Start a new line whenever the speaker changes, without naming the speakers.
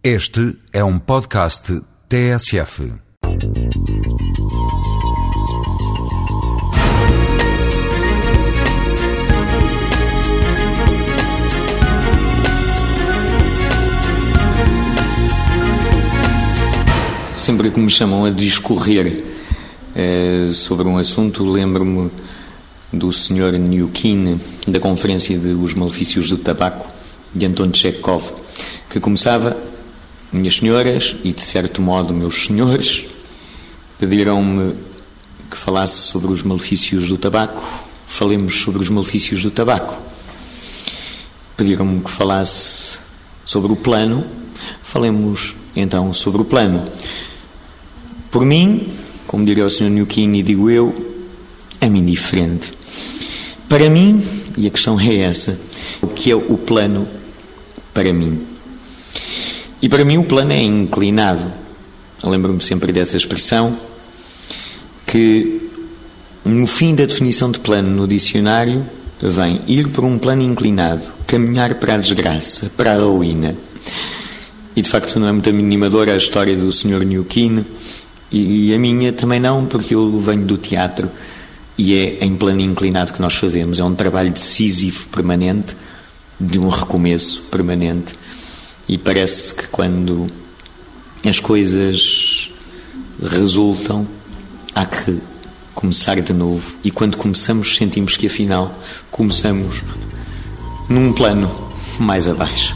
Este é um podcast TSF.
Sempre que me chamam a discorrer eh, sobre um assunto, lembro-me do Sr. Newkin, da Conferência de Os Malefícios do Tabaco, de Anton Chekhov, que começava: Minhas senhoras, e de certo modo meus senhores, pediram-me que falasse sobre os malefícios do tabaco. Falemos sobre os malefícios do tabaco. Pediram-me que falasse sobre o plano. Falemos então sobre o plano. Por mim, como diria o Sr. Newkin e digo eu, é-me indiferente. Para mim, e a questão é essa, o que é o plano para mim? E para mim o plano é inclinado. Lembro-me sempre dessa expressão que no fim da definição de plano no dicionário vem ir por um plano inclinado, caminhar para a desgraça, para a ruína. E de facto não é muito animadora a história do Sr. Newkin e a minha também não, porque eu venho do teatro e é em plano inclinado que nós fazemos. É um trabalho decisivo, permanente, de um recomeço permanente. E parece que quando as coisas resultam, há que começar de novo. E quando começamos, sentimos que afinal começamos num plano mais abaixo.